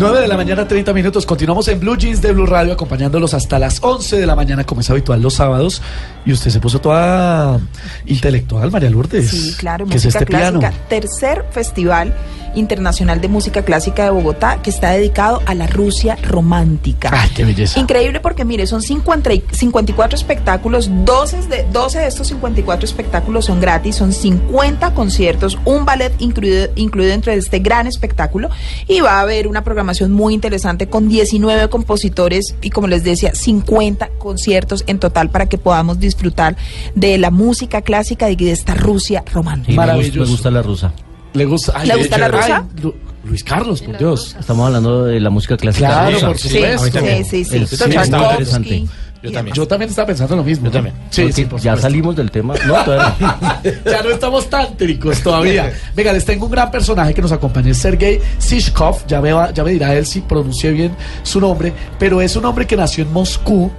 Nueve de la mañana, 30 minutos. Continuamos en Blue Jeans de Blue Radio, acompañándolos hasta las 11 de la mañana, como es habitual los sábados. Y usted se puso toda intelectual, María Lourdes. Sí, claro, ¿Qué es música este clásica. piano? Tercer Festival Internacional de Música Clásica de Bogotá, que está dedicado a la Rusia romántica. Ay, qué belleza. Increíble porque, mire, son 50 y- 54 espectáculos, 12 de, 12 de estos 54 espectáculos son gratis, son 50 conciertos, un ballet incluido, incluido entre este gran espectáculo y va a haber una programación muy interesante con 19 compositores y, como les decía, 50 conciertos en total para que podamos disfrutar de la música clásica y de esta Rusia romántica. Y. Me gusta la rusa. ¿Le gusta, ay, ¿Le gusta la ay, rusa? Lu- Luis Carlos, por Dios. Estamos hablando de la música clásica Claro, rusa. por Sí, supuesto. sí, sí, sí. Sí, Tchaikovsky está interesante. Yo también. Yo también estaba pensando lo mismo. Yo también. Sí, sí, por ya supuesto. salimos del tema. No, todavía no. ya no estamos tan tricos todavía. Venga, les tengo un gran personaje que nos acompaña, es Sergei Sishkov. Ya me, va- ya me dirá él si pronuncié bien su nombre, pero es un hombre que nació en Moscú,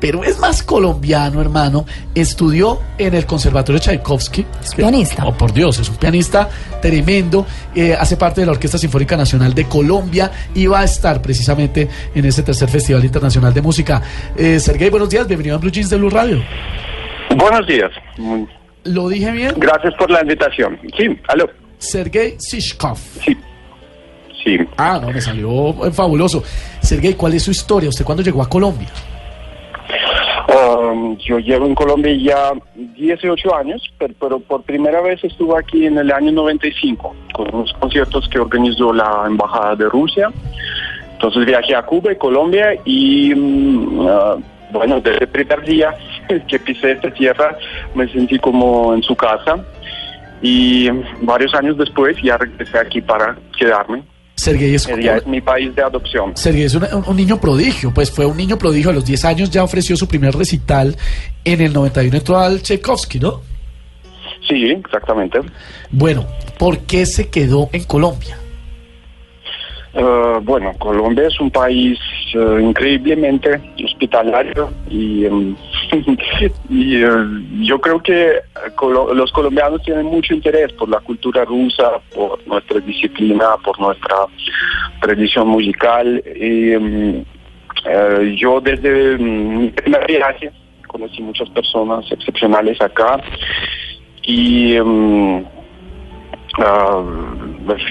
pero es más colombiano, hermano. Estudió en el Conservatorio Tchaikovsky. Es pianista. Oh, por Dios, es un pianista tremendo. eh, hace parte de la Orquesta Sinfónica Nacional de Colombia y va a estar precisamente en este tercer Festival Internacional de Música. Eh, Sergei, buenos días, bienvenido a Blue Jeans de Blue Radio. Buenos días. ¿Lo dije bien? Gracias por la invitación. Sí, aló. Sergei Sishkov. Sí. Sí. Ah, no, me salió eh, fabuloso. Sergei, ¿cuál es su historia? ¿Usted cuándo llegó a Colombia? Yo llevo en Colombia ya 18 años, pero, por primera vez estuve aquí en el año 95 con unos conciertos que organizó la Embajada de Rusia. Entonces viajé a Cuba y Colombia y mm, ah, bueno, desde el primer día que pisé esta tierra me sentí como en su casa y varios años después ya regresé aquí para quedarme. Sergei es, es mi país de adopción. Sergei es un, un niño prodigio, pues fue un niño prodigio. A los 10 años ya ofreció su primer recital. En el 91 entró al Tchaikovsky, ¿no? Sí, exactamente. Bueno, ¿por qué se quedó en Colombia? Eh, bueno, Colombia es un país eh, increíblemente hospitalario y, em, y, eh, yo creo que eh, colo- los colombianos tienen mucho interés por la cultura rusa, por nuestra disciplina, por nuestra tradición musical. Y, em, eh, yo desde mi primer viaje conocí muchas personas excepcionales acá y em, ah,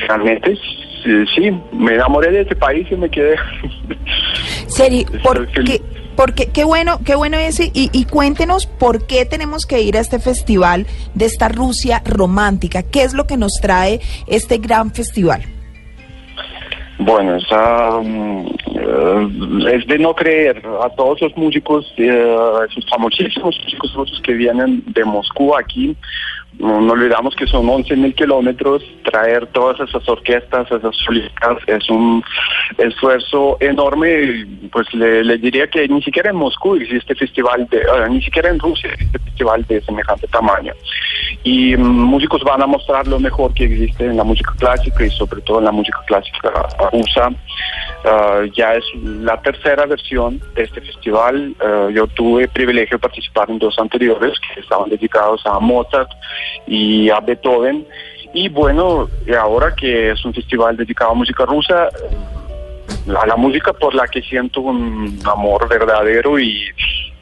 finalmente sí, sí, me enamoré de este país y me quedé. Seri, ¿por qué, porque, qué bueno, qué bueno ese, y, y cuéntenos por qué tenemos que ir a este festival de esta Rusia romántica. ¿Qué es lo que nos trae este gran festival? Bueno, mm, eh, es de no creer a todos los músicos, eh, esos famosísimos músicos rusos que vienen de Moscú aquí. No, olvidamos que son 11 mil kilómetros. Traer todas esas orquestas, esas solistas, es un esfuerzo enorme. Pues le diría que ni siquiera en Moscú existe festival de, eh, ni siquiera en Rusia existe festival de semejante tamaño. Y mm, músicos van a mostrar lo mejor que existe en la música clásica y sobre todo en la música clásica rusa. Ah, ya es la tercera versión de este festival. Ah, yo tuve privilegio de participar en dos anteriores que estaban dedicados a Mozart y a Beethoven. Y bueno, ahora que es un festival dedicado a música rusa, a la música por la que siento un amor verdadero y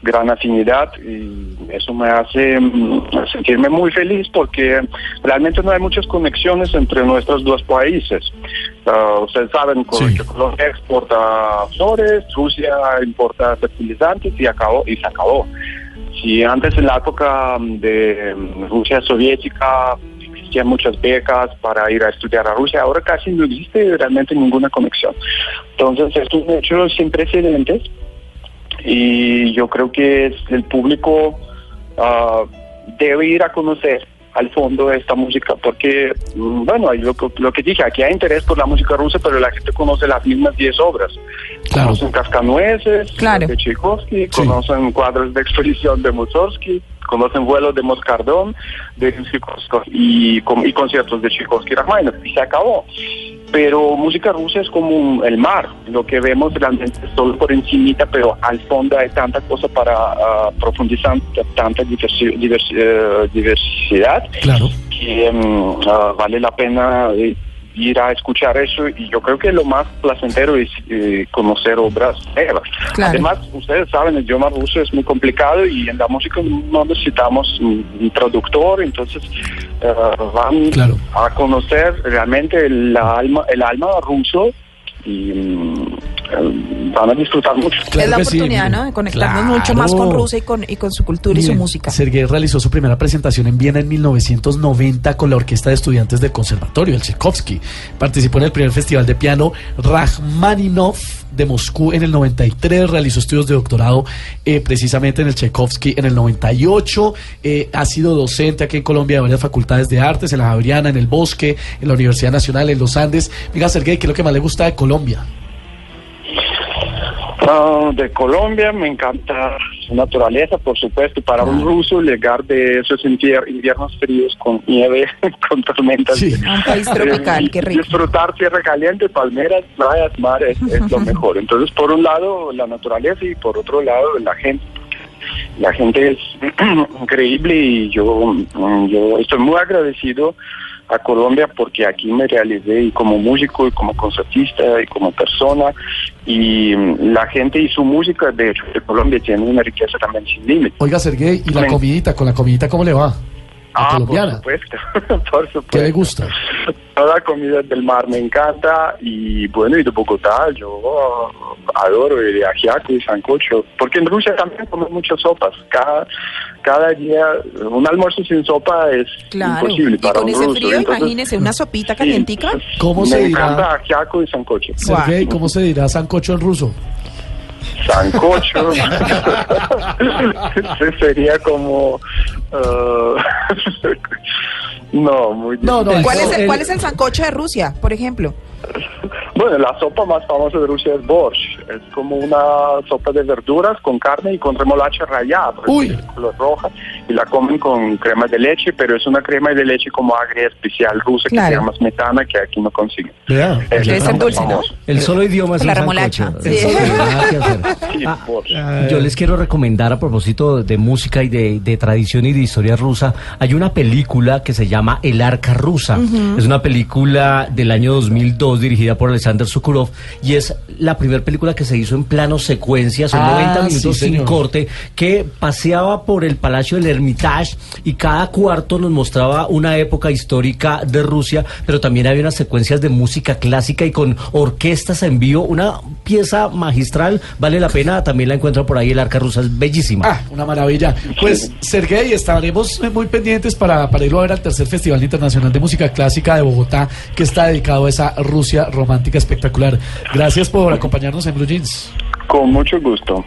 gran afinidad y eso me hace mm, sentirme muy feliz porque realmente no hay muchas conexiones entre nuestros dos países. Ah, ustedes saben Sí. que Colombia exporta flores, Rusia importa fertilizantes y acabó y se acabó. Si antes en la época de mm, Rusia soviética existían muchas becas para ir a estudiar a Rusia, ahora casi no existe realmente ninguna conexión. Entonces, es un hecho sin precedentes y yo creo que el público ah, debe ir a conocer al fondo esta música porque mm, bueno lo, que- lo que dije aquí hay interés por la música rusa pero la gente conoce las mismas 10 obras Claro. conocen Cascanueces Claro. de Tchaikovsky Sí. conocen cuadros de exposición de Mussorgsky conocen vuelos de Moscardón de y, con- y conciertos de Tchaikovsky y Rachmaninoff y se acabó pero música rusa es como un- el mar, lo que vemos realmente es solo por encimita, pero al fondo hay tanta cosa para ah, profundizar, tanta diversi- diversi- eh, diversidad Claro. que mm, ah, vale la pena eh, ir a escuchar eso y yo creo que lo más placentero es eh, conocer obras nuevas. Claro. Además, ustedes saben, el idioma ruso es muy complicado y en la música no necesitamos un, un traductor, entonces ah, van Claro. a conocer realmente el alma, el alma ruso y mm, van a disfrutar mucho. Claro es la sí, oportunidad. ¿no? De conectarnos Claro. mucho más con Rusia y con, y con su cultura y su música. Sergei realizó su primera presentación en Viena en 1990 con la Orquesta de Estudiantes del Conservatorio, el Tchaikovsky. Participó en el primer festival de piano Rachmaninoff de Moscú en el 93, realizó estudios de doctorado eh, precisamente en el Tchaikovsky en el 98, eh, ha sido docente aquí en Colombia de varias facultades de artes, en la Javeriana, en el Bosque, en la Universidad Nacional, en los Andes. Diga, Sergei, ¿qué es lo que más le gusta de Colombia? Ah, de Colombia me encanta su naturaleza, por supuesto. Para un ruso, llegar de esos invier- inviernos fríos con nieve, con tormentas. Sí. Un país tropical, eh, qué rico. Disfrutar tierra caliente, palmeras, playas, mar es, es lo mejor. Entonces, por un lado, la naturaleza y por otro lado, la gente. La gente es increíble y yo, mm, yo estoy muy agradecido a Colombia porque aquí me realicé y como músico y como concertista y como persona y mm, la gente y su música de hecho de Colombia tiene una riqueza también sin límite. Oiga, Sergei, ¿y la comidita? ¿Con la comidita cómo le va? Ah, colombiana. por supuesto, por supuesto. ¿Qué le gusta? Toda comida del mar me encanta y bueno, y de Bogotá yo ah, adoro el ajiaco y sancocho, porque en Rusia también comen muchas sopas. Cada, cada día un almuerzo sin sopa es Claro. imposible Y para con un ese ruso. frío, Entonces, imagínese una sopita sí, calientica. ¿Cómo me se dirá? encanta ajiaco y sancocho. Sergei, ¿cómo se dirá sancocho en ruso? Sancocho. Ese sería como... ah, no, muy No. ¿Cuál es, el, el- ¿Cuál es el sancocho de Rusia, por ejemplo? Bueno, la sopa más famosa de Rusia es borscht. Es como una sopa de verduras con carne y con remolacha rallada, por Uy. de color roja, y la comen con crema de leche, pero es una crema de leche como agria especial rusa Claro. que se llama smetana, que aquí no consiguen. Vea. Es Debe ser dulce, ¿no? El solo idioma es La remolacha, sí. El Ah, borscht. Yo les quiero recomendar a propósito de música y de, de tradición y de historia rusa, hay una película que se llama El Arca Rusa. Es una película del año 2002 dirigida por Alexander Sokurov y es la primera película que se hizo en plano secuencia, son Ah, 90 sí, minutos sin corte, que paseaba por el Palacio del Hermitage y cada cuarto nos mostraba una época histórica de Rusia, pero también había unas secuencias de música clásica y con orquestas en vivo, una pieza magistral, vale la pena, también la encuentran por ahí, el Arca Rusa es bellísima. Ah, una maravilla. Pues, Sergei, estaremos muy pendientes para, para irlo a ver al tercer Festival Internacional de Música Clásica de Bogotá, que está dedicado a esa Rusia romántica espectacular. Gracias por acompañarnos en Blue Jeans. Con mucho gusto.